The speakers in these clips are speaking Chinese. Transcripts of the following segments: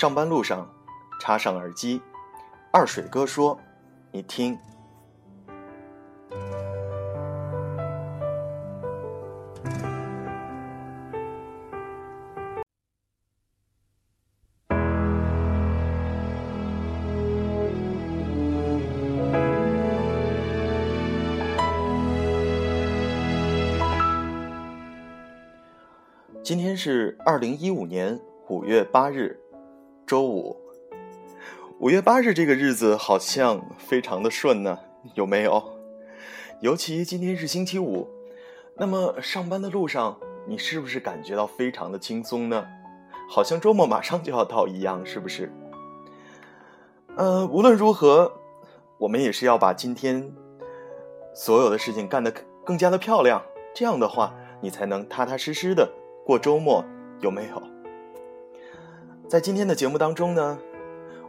上班路上，插上耳机，二水哥说：“你听。”今天是二零一五年五月八日，周五。五月八日这个日子好像非常的顺呢，有没有？尤其今天是星期五，那么上班的路上，你是不是感觉到非常的轻松呢？好像周末马上就要到一样，是不是？呃，无论如何，我们也是要把今天所有的事情干得更加的漂亮，这样的话，你才能踏踏实实的。过周末有没有？在今天的节目当中呢，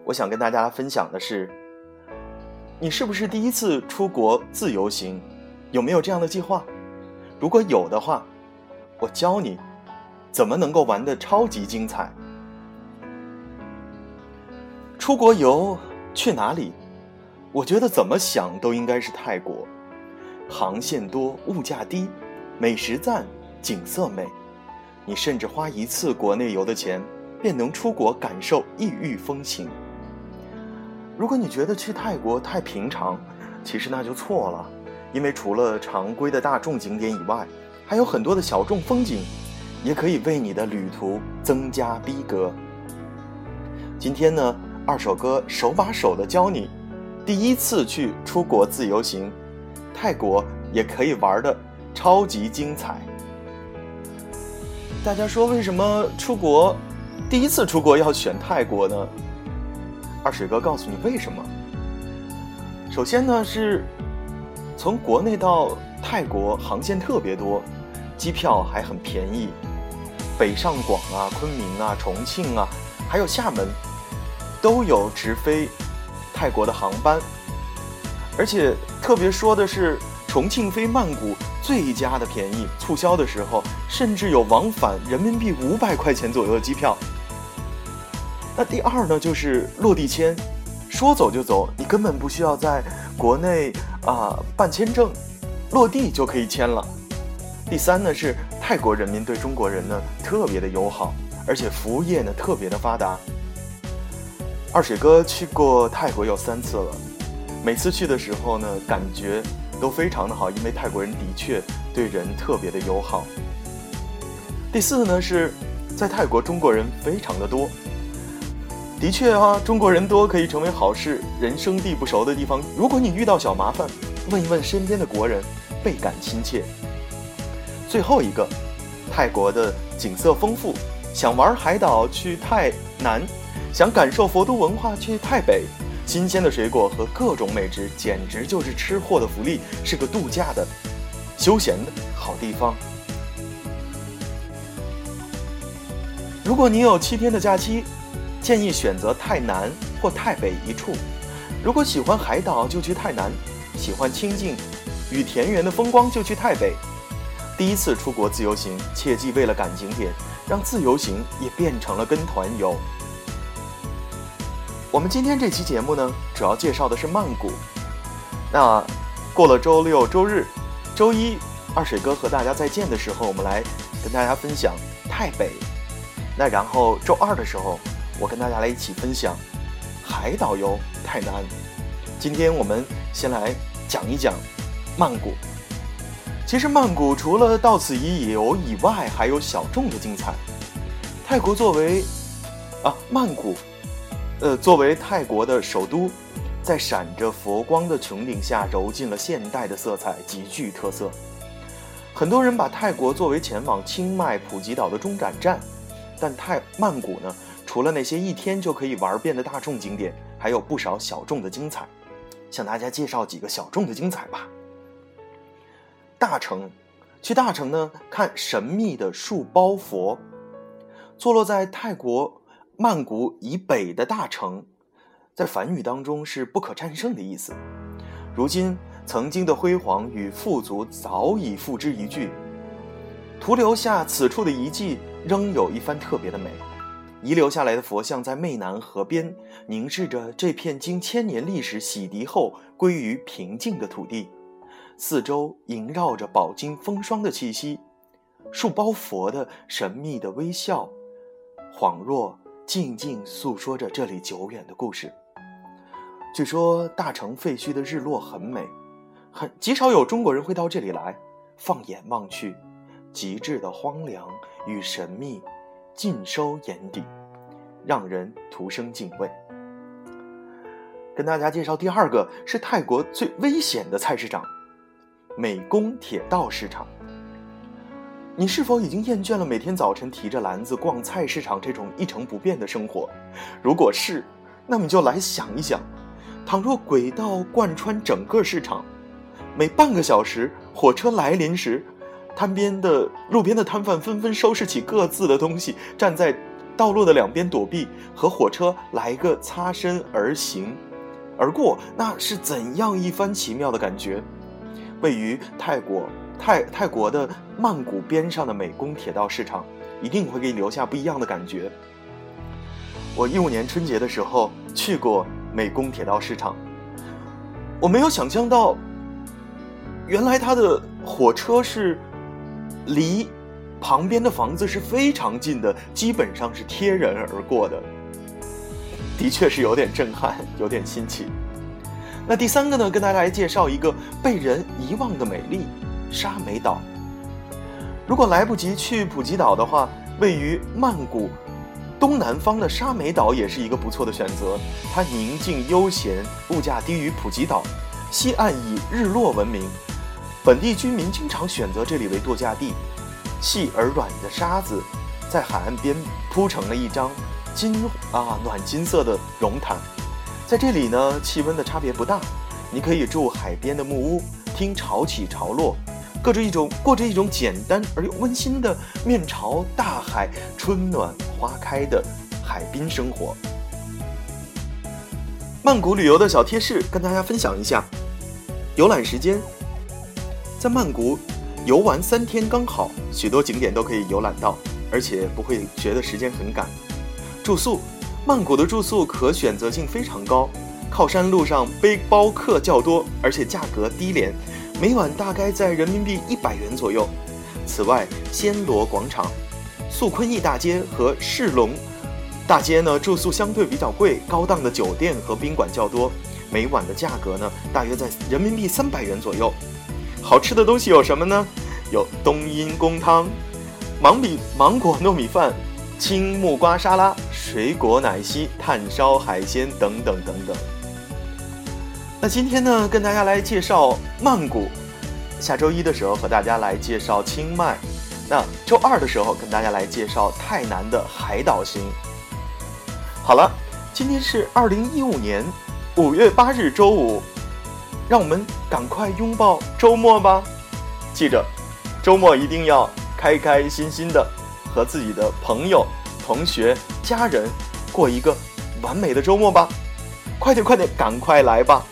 我想跟大家分享的是，你是不是第一次出国自由行？有没有这样的计划？如果有的话，我教你怎么能够玩的超级精彩。出国游去哪里？我觉得怎么想都应该是泰国，航线多，物价低，美食赞，景色美。你甚至花一次国内游的钱，便能出国感受异域风情。如果你觉得去泰国太平常，其实那就错了，因为除了常规的大众景点以外，还有很多的小众风景，也可以为你的旅途增加逼格。今天呢，二手哥手把手的教你，第一次去出国自由行，泰国也可以玩的超级精彩。大家说为什么出国，第一次出国要选泰国呢？二水哥告诉你为什么。首先呢是，从国内到泰国航线特别多，机票还很便宜，北上广啊、昆明啊、重庆啊，还有厦门，都有直飞泰国的航班，而且特别说的是。重庆飞曼谷最佳的便宜，促销的时候甚至有往返人民币五百块钱左右的机票。那第二呢，就是落地签，说走就走，你根本不需要在国内啊办签证，落地就可以签了。第三呢，是泰国人民对中国人呢特别的友好，而且服务业呢特别的发达。二水哥去过泰国有三次了，每次去的时候呢，感觉。都非常的好，因为泰国人的确对人特别的友好。第四呢，是在泰国中国人非常的多，的确啊，中国人多可以成为好事。人生地不熟的地方，如果你遇到小麻烦，问一问身边的国人，倍感亲切。最后一个，泰国的景色丰富，想玩海岛去泰南，想感受佛都文化去泰北。新鲜的水果和各种美食，简直就是吃货的福利，是个度假的、休闲的好地方。如果你有七天的假期，建议选择泰南或泰北一处。如果喜欢海岛，就去泰南；喜欢清静与田园的风光，就去泰北。第一次出国自由行，切记为了赶景点，让自由行也变成了跟团游。我们今天这期节目呢，主要介绍的是曼谷。那过了周六、周日、周一，二水哥和大家再见的时候，我们来跟大家分享泰北。那然后周二的时候，我跟大家来一起分享海岛游泰南。今天我们先来讲一讲曼谷。其实曼谷除了到此一游以外，还有小众的精彩。泰国作为啊曼谷。呃，作为泰国的首都，在闪着佛光的穹顶下，揉进了现代的色彩，极具特色。很多人把泰国作为前往清迈、普吉岛的中转站，但泰曼谷呢，除了那些一天就可以玩遍的大众景点，还有不少小众的精彩。向大家介绍几个小众的精彩吧。大城，去大城呢，看神秘的树包佛，坐落在泰国。曼谷以北的大城，在梵语当中是不可战胜的意思。如今，曾经的辉煌与富足早已付之一炬，徒留下此处的遗迹，仍有一番特别的美。遗留下来的佛像在湄南河边凝视着这片经千年历史洗涤后归于平静的土地，四周萦绕着饱经风霜的气息，树包佛的神秘的微笑，恍若静静诉说着这里久远的故事。据说大城废墟的日落很美，很极少有中国人会到这里来。放眼望去，极致的荒凉与神秘。尽收眼底，让人徒生敬畏。跟大家介绍第二个是泰国最危险的菜市场——美宫铁道市场。你是否已经厌倦了每天早晨提着篮子逛菜市场这种一成不变的生活？如果是，那么就来想一想：倘若轨道贯穿整个市场，每半个小时火车来临时，摊边的路边的摊贩纷纷收拾起各自的东西，站在道路的两边躲避，和火车来一个擦身而行而过，那是怎样一番奇妙的感觉？位于泰国泰泰国的曼谷边上的美工铁道市场，一定会给你留下不一样的感觉。我一五年春节的时候去过美工铁道市场，我没有想象到，原来它的火车是。离旁边的房子是非常近的，基本上是贴人而过的，的确是有点震撼，有点新奇。那第三个呢，跟大家来介绍一个被人遗忘的美丽——沙美岛。如果来不及去普吉岛的话，位于曼谷东南方的沙美岛也是一个不错的选择。它宁静悠闲，物价低于普吉岛，西岸以日落闻名。本地居民经常选择这里为度假地，细而软的沙子在海岸边铺成了一张金啊暖金色的绒毯，在这里呢气温的差别不大，你可以住海边的木屋，听潮起潮落，过着一种过着一种简单而又温馨的面朝大海、春暖花开的海滨生活。曼谷旅游的小贴士跟大家分享一下，游览时间。在曼谷游玩三天刚好，许多景点都可以游览到，而且不会觉得时间很赶。住宿，曼谷的住宿可选择性非常高，靠山路上背包客较多，而且价格低廉，每晚大概在人民币一百元左右。此外，暹罗广场、素坤逸大街和世龙大街呢，住宿相对比较贵，高档的酒店和宾馆较多，每晚的价格呢，大约在人民币三百元左右。好吃的东西有什么呢？有冬阴功汤、芒米芒果糯米饭、青木瓜沙拉、水果奶昔、炭烧海鲜等等等等。那今天呢，跟大家来介绍曼谷。下周一的时候和大家来介绍清迈。那周二的时候跟大家来介绍泰南的海岛行。好了，今天是二零一五年五月八日周五。让我们赶快拥抱周末吧！记着，周末一定要开开心心的和自己的朋友、同学、家人过一个完美的周末吧！快点，快点，赶快来吧！